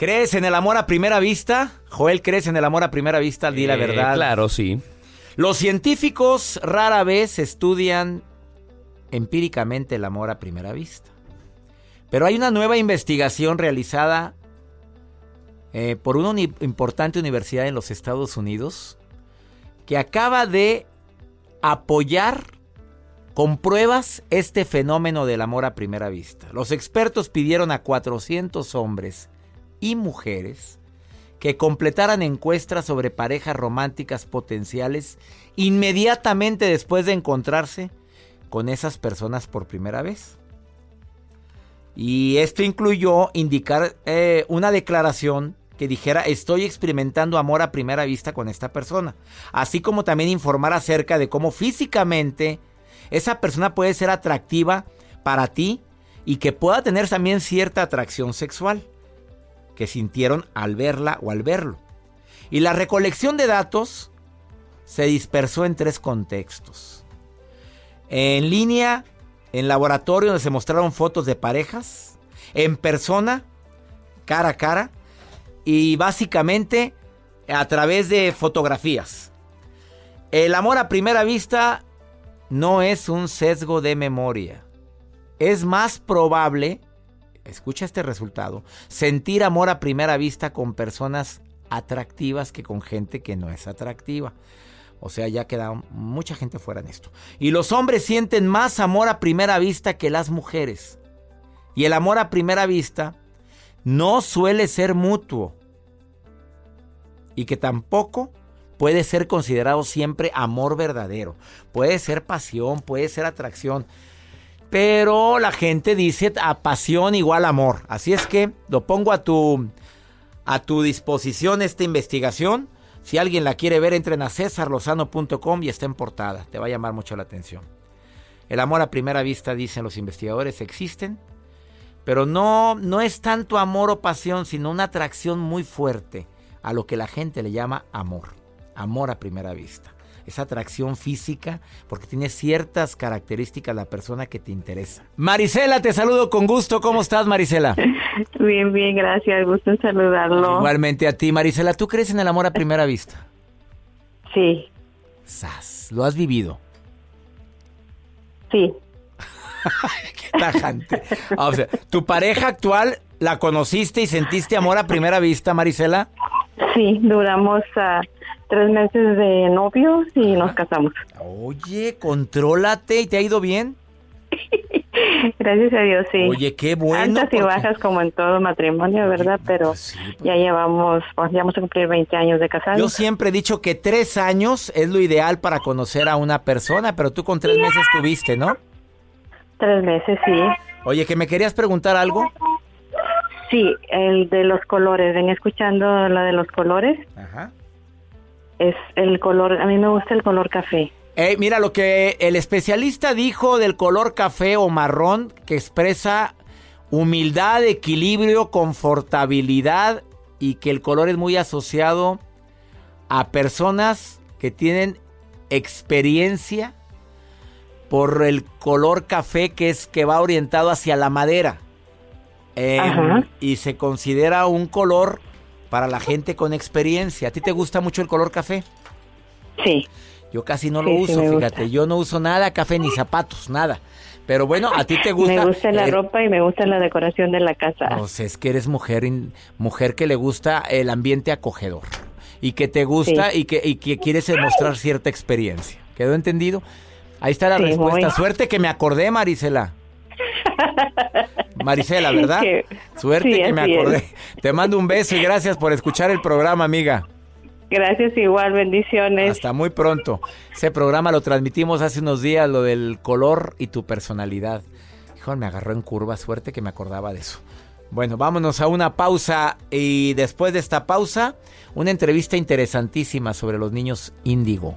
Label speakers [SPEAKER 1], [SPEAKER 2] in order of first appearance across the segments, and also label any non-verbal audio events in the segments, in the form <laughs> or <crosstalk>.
[SPEAKER 1] ¿Crees en el amor a primera vista? Joel, ¿crees en el amor a primera vista? Di la
[SPEAKER 2] Eh,
[SPEAKER 1] verdad.
[SPEAKER 2] Claro, sí.
[SPEAKER 1] Los científicos rara vez estudian empíricamente el amor a primera vista. Pero hay una nueva investigación realizada eh, por una uni- importante universidad en los Estados Unidos que acaba de apoyar con pruebas este fenómeno del amor a primera vista. Los expertos pidieron a 400 hombres y mujeres que completaran encuestas sobre parejas románticas potenciales inmediatamente después de encontrarse con esas personas por primera vez. Y esto incluyó indicar eh, una declaración que dijera estoy experimentando amor a primera vista con esta persona. Así como también informar acerca de cómo físicamente esa persona puede ser atractiva para ti y que pueda tener también cierta atracción sexual que sintieron al verla o al verlo. Y la recolección de datos se dispersó en tres contextos. En línea, en laboratorio donde se mostraron fotos de parejas, en persona, cara a cara, y básicamente a través de fotografías. El amor a primera vista no es un sesgo de memoria. Es más probable, escucha este resultado, sentir amor a primera vista con personas atractivas que con gente que no es atractiva. O sea, ya queda mucha gente fuera en esto. Y los hombres sienten más amor a primera vista que las mujeres. Y el amor a primera vista no suele ser mutuo. Y que tampoco puede ser considerado siempre amor verdadero. Puede ser pasión, puede ser atracción. Pero la gente dice a pasión igual amor. Así es que lo pongo a tu, a tu disposición esta investigación. Si alguien la quiere ver, entren a cesarlozano.com y está en portada. Te va a llamar mucho la atención. El amor a primera vista, dicen los investigadores, existen. Pero no, no es tanto amor o pasión, sino una atracción muy fuerte a lo que la gente le llama amor. Amor a primera vista. Esa atracción física porque tiene ciertas características la persona que te interesa. Marisela, te saludo con gusto. ¿Cómo estás, Marisela? <laughs>
[SPEAKER 3] Bien, bien, gracias. Gusto en saludarlo.
[SPEAKER 1] Igualmente a ti, Marisela. ¿Tú crees en el amor a primera vista?
[SPEAKER 3] Sí,
[SPEAKER 1] Sas, lo has vivido.
[SPEAKER 3] sí, <laughs>
[SPEAKER 1] Qué tajante. Ah, o sea, ¿tu pareja actual la conociste y sentiste amor a primera vista, Marisela?
[SPEAKER 3] sí. Duramos ah, tres meses de novios y nos casamos.
[SPEAKER 1] Oye, contrólate y te ha ido bien. <laughs>
[SPEAKER 3] Gracias a Dios, sí.
[SPEAKER 1] Oye, qué bueno.
[SPEAKER 3] Altas y bajas como en todo matrimonio, ¿verdad? Pero
[SPEAKER 1] sí, pues-
[SPEAKER 3] ya llevamos, pues, ya vamos a cumplir 20 años de casados.
[SPEAKER 1] Yo siempre he dicho que tres años es lo ideal para conocer a una persona, pero tú con tres meses tuviste, ¿no?
[SPEAKER 3] Tres meses, sí.
[SPEAKER 1] Oye, que me querías preguntar algo.
[SPEAKER 3] Sí, el de los colores. Ven escuchando la de los colores.
[SPEAKER 1] Ajá.
[SPEAKER 3] Es el color, a mí me gusta el color café.
[SPEAKER 1] Eh, mira lo que el especialista dijo del color café o marrón que expresa humildad, equilibrio, confortabilidad y que el color es muy asociado a personas que tienen experiencia por el color café que es que va orientado hacia la madera. Eh,
[SPEAKER 3] Ajá.
[SPEAKER 1] y se considera un color para la gente con experiencia. ¿A ti te gusta mucho el color café?
[SPEAKER 3] Sí.
[SPEAKER 1] Yo casi no lo
[SPEAKER 3] Sí,
[SPEAKER 1] uso, fíjate.
[SPEAKER 3] gusta.
[SPEAKER 1] Yo no uso nada café ni zapatos, nada. Pero bueno, a ti te gusta.
[SPEAKER 3] Me gusta la
[SPEAKER 1] eh,
[SPEAKER 3] ropa y me gusta la decoración de la casa.
[SPEAKER 1] Pues es que eres mujer, mujer que le gusta el ambiente acogedor y que te gusta y, que, y que quieres demostrar cierta experiencia. ¿Quedó entendido? Ahí está la respuesta. Suerte que me acordé, Marisela. <laughs> Marisela, ¿verdad?
[SPEAKER 3] Que-
[SPEAKER 1] Suerte
[SPEAKER 3] sí,
[SPEAKER 1] que me
[SPEAKER 3] es.
[SPEAKER 1] acordé. Te mando un beso y gracias por escuchar el programa, amiga.
[SPEAKER 3] Gracias igual, bendiciones.
[SPEAKER 1] Hasta muy pronto. Ese programa lo transmitimos hace unos días, lo del color y tu personalidad. Hijo, me agarró en curva, suerte que me acordaba de eso. Bueno, vámonos a una pausa y después de esta pausa, una entrevista interesantísima sobre los niños índigo.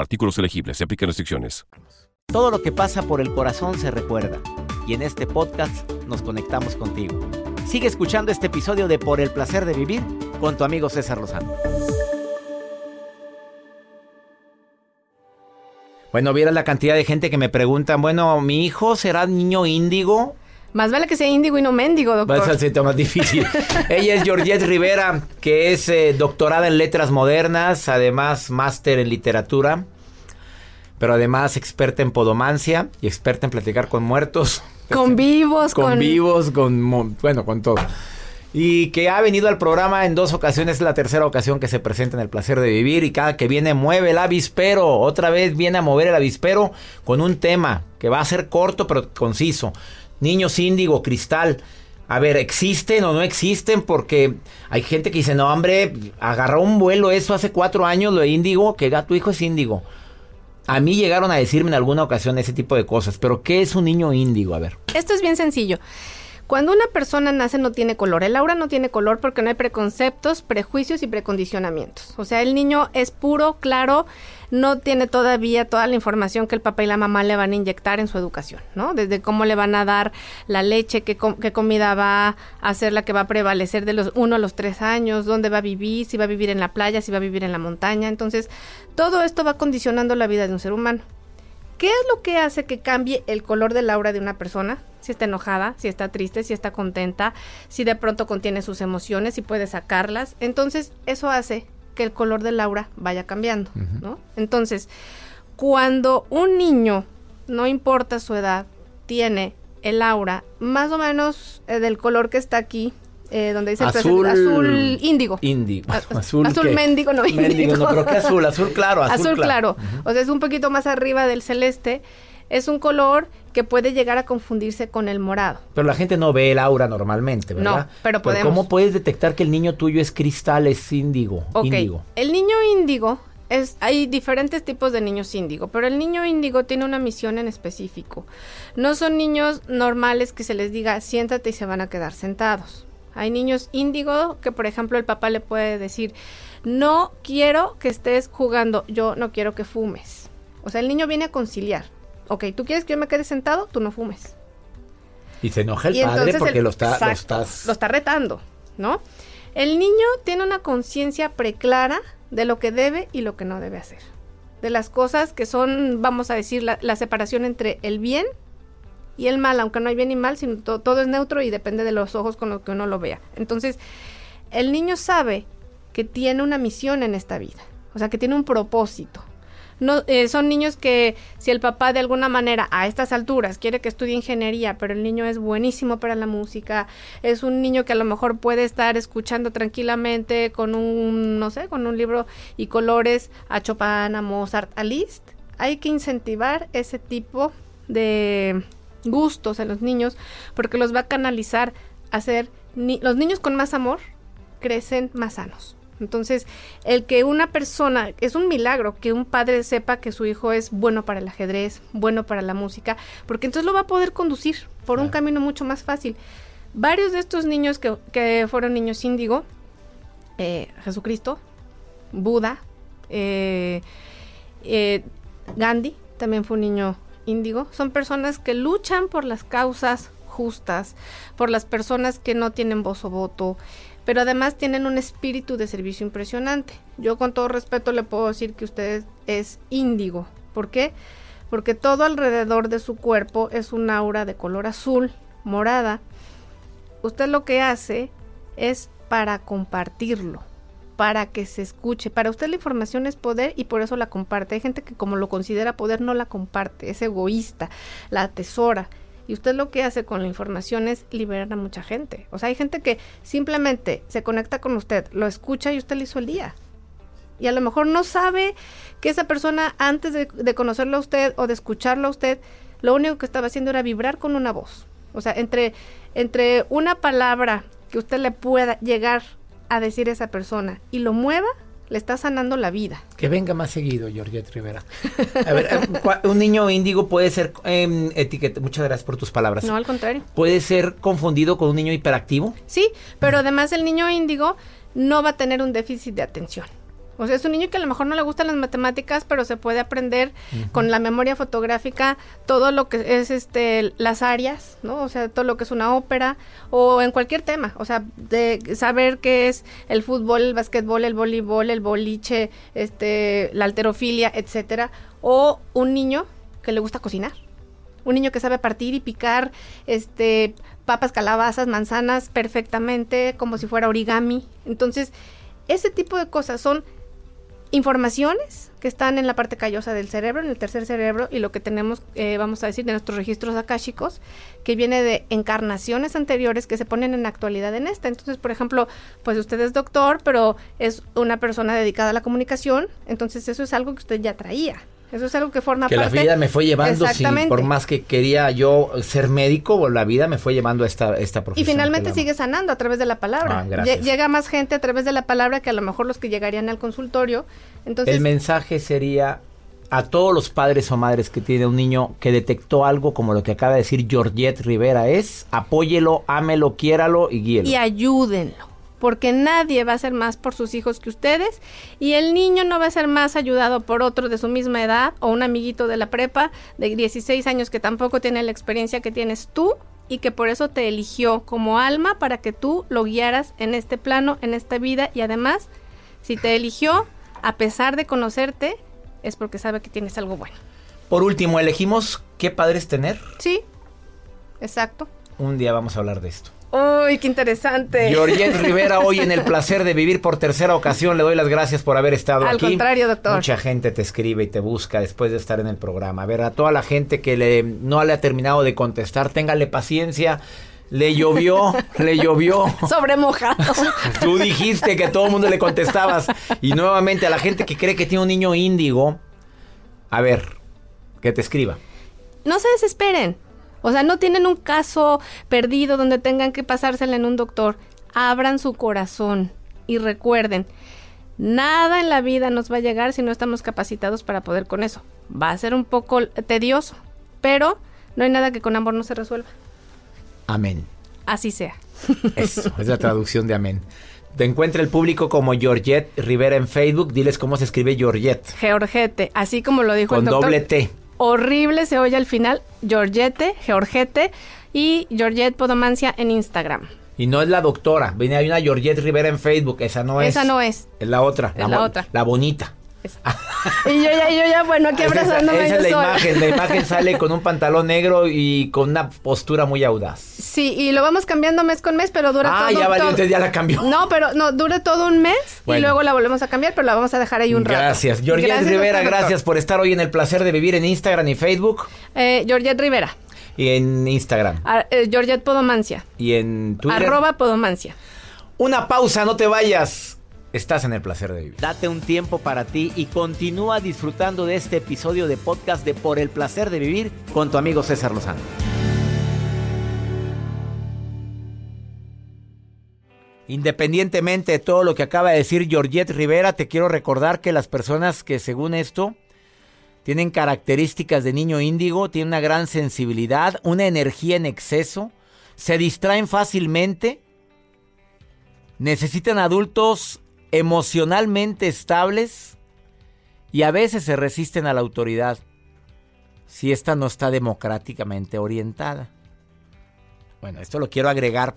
[SPEAKER 4] artículos elegibles. Se aplican restricciones.
[SPEAKER 1] Todo lo que pasa por el corazón se recuerda. Y en este podcast nos conectamos contigo. Sigue escuchando este episodio de Por el placer de vivir con tu amigo César Lozano. Bueno, viera la cantidad de gente que me preguntan, bueno, ¿mi hijo será niño índigo?
[SPEAKER 2] Más vale que sea índigo y no mendigo,
[SPEAKER 1] Va
[SPEAKER 2] doctor.
[SPEAKER 1] a ser más difícil. <laughs> Ella es Georgette Rivera, que es eh, doctorada en letras modernas, además máster en literatura, pero además experta en podomancia y experta en platicar con muertos, <laughs>
[SPEAKER 2] Con vivos,
[SPEAKER 1] con,
[SPEAKER 2] con,
[SPEAKER 1] vivos, con bueno, con todo. Y que ha venido al programa en dos ocasiones, es la tercera ocasión que se presenta en el placer de vivir y cada que viene mueve el avispero, otra vez viene a mover el avispero con un tema que va a ser corto pero conciso. Niños índigo, cristal. A ver, ¿existen o no existen? Porque hay gente que dice, no, hombre, agarró un vuelo eso hace cuatro años, lo de índigo, que tu hijo es índigo. A mí llegaron a decirme en alguna ocasión ese tipo de cosas, pero ¿qué es un niño índigo? A ver.
[SPEAKER 2] Esto es bien sencillo. Cuando una persona nace no tiene color. El aura no tiene color porque no hay preconceptos, prejuicios y precondicionamientos. O sea, el niño es puro, claro, no tiene todavía toda la información que el papá y la mamá le van a inyectar en su educación, ¿no? Desde cómo le van a dar la leche, qué, com- qué comida va a ser la que va a prevalecer de los uno a los tres años, dónde va a vivir, si va a vivir en la playa, si va a vivir en la montaña. Entonces, todo esto va condicionando la vida de un ser humano. ¿Qué es lo que hace que cambie el color del aura de una persona? Si está enojada, si está triste, si está contenta, si de pronto contiene sus emociones, si puede sacarlas. Entonces, eso hace que el color del aura vaya cambiando, ¿no? Entonces, cuando un niño, no importa su edad, tiene el aura más o menos eh, del color que está aquí, eh, donde dice
[SPEAKER 1] Azul-
[SPEAKER 2] azul índigo. <laughs>
[SPEAKER 1] Azul,
[SPEAKER 2] azul mendigo, no
[SPEAKER 1] Mendigo,
[SPEAKER 2] índigo.
[SPEAKER 1] no, pero ¿qué azul? Azul claro, azul,
[SPEAKER 2] Azul, claro. O sea, es un poquito más arriba del celeste. Es un color que puede llegar a confundirse con el morado.
[SPEAKER 1] Pero la gente no ve el aura normalmente, ¿verdad?
[SPEAKER 2] No, pero podemos.
[SPEAKER 1] ¿Cómo puedes detectar que el niño tuyo es cristal, es índigo?
[SPEAKER 2] Ok,
[SPEAKER 1] Índigo.
[SPEAKER 2] el niño índigo es, hay diferentes tipos de niños índigo, pero el niño índigo tiene una misión en específico. No son niños normales que se les diga siéntate y se van a quedar sentados. Hay niños índigo que, por ejemplo, el papá le puede decir, no quiero que estés jugando, yo no quiero que fumes. O sea, el niño viene a conciliar. Ok, tú quieres que yo me quede sentado, tú no fumes.
[SPEAKER 1] Y se enoja el
[SPEAKER 2] Y
[SPEAKER 1] padre porque
[SPEAKER 2] el-
[SPEAKER 1] lo, está, lo estás...
[SPEAKER 2] lo está retando, ¿no? El niño tiene una conciencia preclara de lo que debe y lo que no debe hacer. De las cosas que son, vamos a decir, la, la separación entre el bien y el mal, aunque no hay bien y mal, sino to- todo es neutro y depende de los ojos con los que uno lo vea. Entonces, el niño sabe que tiene una misión en esta vida, o sea, que tiene un propósito. No, eh, son niños que si el papá de alguna manera a estas alturas quiere que estudie ingeniería, pero el niño es buenísimo para la música, es un niño que a lo mejor puede estar escuchando tranquilamente con un, no sé, con un libro y colores a Chopin, a Mozart, a Liszt, hay que incentivar ese tipo de gustos en los niños porque los va a canalizar a ser ni los niños con más amor crecen más sanos. Entonces, el que una persona, es un milagro que un padre sepa que su hijo es bueno para el ajedrez, bueno para la música, porque entonces lo va a poder conducir por un camino mucho más fácil. Varios de estos niños que, que fueron niños índigo, eh, Jesucristo, Buda, eh, eh, Gandhi también fue un niño índigo son personas que luchan por las causas justas, por las personas que no tienen voz o voto, pero además tienen un espíritu de servicio impresionante. Yo con todo respeto le puedo decir que usted es índigo. ¿Por qué? Porque todo alrededor de su cuerpo es un aura de color azul, morada. Usted lo que hace es para compartirlo, para que se escuche. Para usted la información es poder y por eso la comparte. Hay gente que como lo considera poder no la comparte, es egoísta, la atesora. Y usted lo que hace con la información es liberar a mucha gente. O sea, hay gente que simplemente se conecta con usted, lo escucha y usted le hizo el día. Y a lo mejor no sabe que esa persona antes de, de conocerlo a usted o de escucharlo a usted, lo único que estaba haciendo era vibrar con una voz. O sea, entre, entre una palabra que usted le pueda llegar a decir a esa persona y lo mueva, le está sanando la vida.
[SPEAKER 1] Que venga más seguido, Georgette Rivera. A ver, eh, un niño índigo puede ser eh, etiqueta. Muchas gracias por tus palabras.
[SPEAKER 2] No, al contrario.
[SPEAKER 1] ¿Puede ser confundido con un niño hiperactivo?
[SPEAKER 2] Sí, pero además el niño índigo no va a tener un déficit de atención. O sea, es un niño que a lo mejor no le gustan las matemáticas, pero se puede aprender con la memoria fotográfica todo lo que es este las áreas, ¿no? O sea, todo lo que es una ópera o en cualquier tema, o sea, de saber qué es el fútbol, el básquetbol, el voleibol, el boliche, este la alterofilia, etcétera, o un niño que le gusta cocinar. Un niño que sabe partir y picar este papas, calabazas, manzanas perfectamente como si fuera origami. Entonces, ese tipo de cosas son informaciones que están en la parte callosa del cerebro, en el tercer cerebro, y lo que tenemos, eh, vamos a decir, de nuestros registros akáshicos, que viene de encarnaciones anteriores que se ponen en actualidad en esta. Entonces, por ejemplo, pues usted es doctor, pero es una persona dedicada a la comunicación, entonces eso es algo que usted ya traía. Eso es algo que forma
[SPEAKER 1] que
[SPEAKER 2] parte.
[SPEAKER 1] Que la vida me fue llevando, por más que quería yo ser médico, la vida me fue llevando a esta, esta profesión.
[SPEAKER 2] Y finalmente sigue sanando a través de la palabra.
[SPEAKER 1] Ah,
[SPEAKER 2] Llega más gente a través de la palabra que a lo mejor los que llegarían al consultorio. Entonces,
[SPEAKER 1] El mensaje sería a todos los padres o madres que tiene un niño que detectó algo como lo que acaba de decir Georgette Rivera es apóyelo, ámelo, quiéralo y guíelo.
[SPEAKER 2] Y ayúdenlo porque nadie va a ser más por sus hijos que ustedes y el niño no va a ser más ayudado por otro de su misma edad o un amiguito de la prepa de 16 años que tampoco tiene la experiencia que tienes tú y que por eso te eligió como alma para que tú lo guiaras en este plano, en esta vida y además, si te eligió, a pesar de conocerte, es porque sabe que tienes algo bueno.
[SPEAKER 1] Por último, elegimos qué padres tener.
[SPEAKER 2] Sí, exacto.
[SPEAKER 1] Un día vamos a hablar de esto.
[SPEAKER 2] ¡Uy, qué interesante!
[SPEAKER 1] Georgette <laughs> Rivera, hoy en el placer de vivir por tercera ocasión, le doy las gracias por haber estado
[SPEAKER 2] Al
[SPEAKER 1] aquí.
[SPEAKER 2] Al contrario, doctor.
[SPEAKER 1] Mucha gente te escribe y te busca después de estar en el programa. A ver, a toda la gente que le, no le ha terminado de contestar, téngale paciencia. Le llovió, <laughs> le llovió.
[SPEAKER 2] Sobre mojado. <laughs>
[SPEAKER 1] Tú dijiste que a todo el mundo le contestabas. Y nuevamente a la gente que cree que tiene un niño índigo, a ver, que te escriba.
[SPEAKER 2] No se desesperen. O sea, no tienen un caso perdido donde tengan que pasársela en un doctor. Abran su corazón y recuerden, nada en la vida nos va a llegar si no estamos capacitados para poder con eso. Va a ser un poco tedioso, pero no hay nada que con amor no se resuelva.
[SPEAKER 1] Amén.
[SPEAKER 2] Así sea. <laughs>
[SPEAKER 1] Eso, es la traducción de amén. Te encuentra el público como Georgette Rivera en Facebook. Diles cómo se escribe Georgette.
[SPEAKER 2] Georgette, así como lo dijo
[SPEAKER 1] Con
[SPEAKER 2] el doctor.
[SPEAKER 1] doble T
[SPEAKER 2] horrible se oye al final, Georgette, Georgette y Georgette Podomancia en Instagram.
[SPEAKER 1] Y no es la doctora, viene hay una Georgette Rivera en Facebook, esa no es.
[SPEAKER 2] Esa no es.
[SPEAKER 1] Es la otra.
[SPEAKER 2] Es la, otra.
[SPEAKER 1] La bonita. <laughs>
[SPEAKER 2] y yo ya, yo ya, bueno, aquí abrazándome.
[SPEAKER 1] Esa, esa es la
[SPEAKER 2] sola.
[SPEAKER 1] imagen, la imagen <laughs> sale con un pantalón negro y con una postura muy audaz.
[SPEAKER 2] Sí, y lo vamos cambiando mes con mes, pero dura
[SPEAKER 1] ah,
[SPEAKER 2] todo.
[SPEAKER 1] Ah, ya valió, entonces ya la cambió.
[SPEAKER 2] No, pero no, dure todo un mes bueno. y luego la volvemos a cambiar, pero la vamos a dejar ahí un rato.
[SPEAKER 1] Gracias. Georgette gracias, Rivera, doctor. gracias por estar hoy en el placer de vivir en Instagram y Facebook.
[SPEAKER 2] Eh, Georgette Rivera.
[SPEAKER 1] Y en Instagram.
[SPEAKER 2] A, eh, Georgette Podomancia.
[SPEAKER 1] Y en Twitter.
[SPEAKER 2] Arroba Podomancia.
[SPEAKER 1] Una pausa, no te vayas. Estás en el placer de vivir. Date un tiempo para ti y continúa disfrutando de este episodio de podcast de Por el placer de vivir con tu amigo César Lozano. Independientemente de todo lo que acaba de decir Georgette Rivera, te quiero recordar que las personas que según esto tienen características de niño índigo, tienen una gran sensibilidad, una energía en exceso, se distraen fácilmente, necesitan adultos emocionalmente estables y a veces se resisten a la autoridad. si esta no está democráticamente orientada. Bueno, esto lo quiero agregar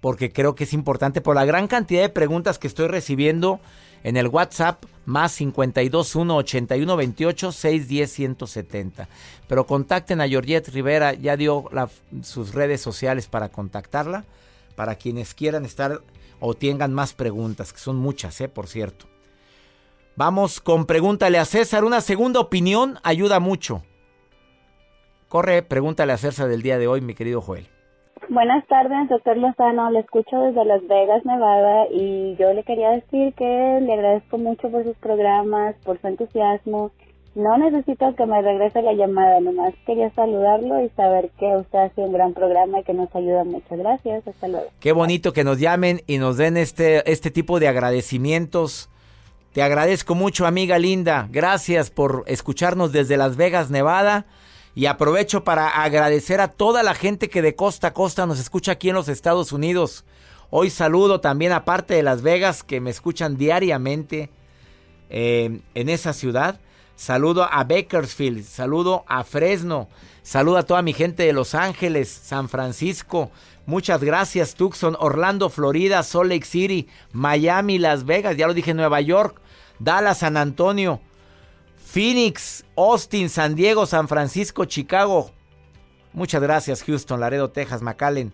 [SPEAKER 1] porque creo que es importante por la gran cantidad de preguntas que estoy recibiendo en el WhatsApp más 521 81 28 610 170. Pero contacten a Georgette Rivera, ya dio sus redes sociales para contactarla, para quienes quieran estar o tengan más preguntas, que son muchas, ¿eh? por cierto. Vamos con pregúntale a César, una segunda opinión ayuda mucho. Corre, pregúntale a César del día de hoy, mi querido Joel.
[SPEAKER 5] Buenas tardes, doctor Lozano. Le escucho desde Las Vegas, Nevada, y yo le quería decir que le agradezco mucho por sus programas, por su entusiasmo. No necesito que me regrese la llamada, nomás quería saludarlo y saber que usted hace un gran programa y que nos ayuda. Muchas gracias. Hasta luego.
[SPEAKER 1] Qué bonito que nos llamen y nos den este, este tipo de agradecimientos. Te agradezco mucho, amiga linda. Gracias por escucharnos desde Las Vegas, Nevada. Y aprovecho para agradecer a toda la gente que de costa a costa nos escucha aquí en los Estados Unidos. Hoy saludo también a parte de Las Vegas que me escuchan diariamente eh, en esa ciudad. Saludo a Bakersfield, saludo a Fresno, saludo a toda mi gente de Los Ángeles, San Francisco. Muchas gracias Tucson, Orlando, Florida, Salt Lake City, Miami, Las Vegas, ya lo dije, Nueva York, Dallas, San Antonio, Phoenix, Austin, San Diego, San Francisco, Chicago. Muchas gracias, Houston, Laredo, Texas, McAllen.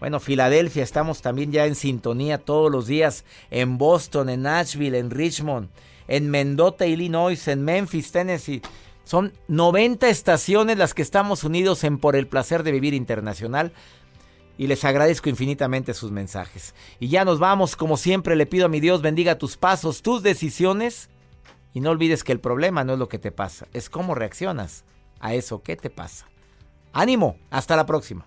[SPEAKER 1] Bueno, Filadelfia, estamos también ya en sintonía todos los días. En Boston, en Nashville, en Richmond, en Mendota, Illinois, en Memphis, Tennessee. Son 90 estaciones las que estamos unidos en Por el Placer de Vivir Internacional. Y les agradezco infinitamente sus mensajes. Y ya nos vamos, como siempre le pido a mi Dios bendiga tus pasos, tus decisiones y no olvides que el problema no es lo que te pasa, es cómo reaccionas a eso que te pasa. Ánimo, hasta la próxima.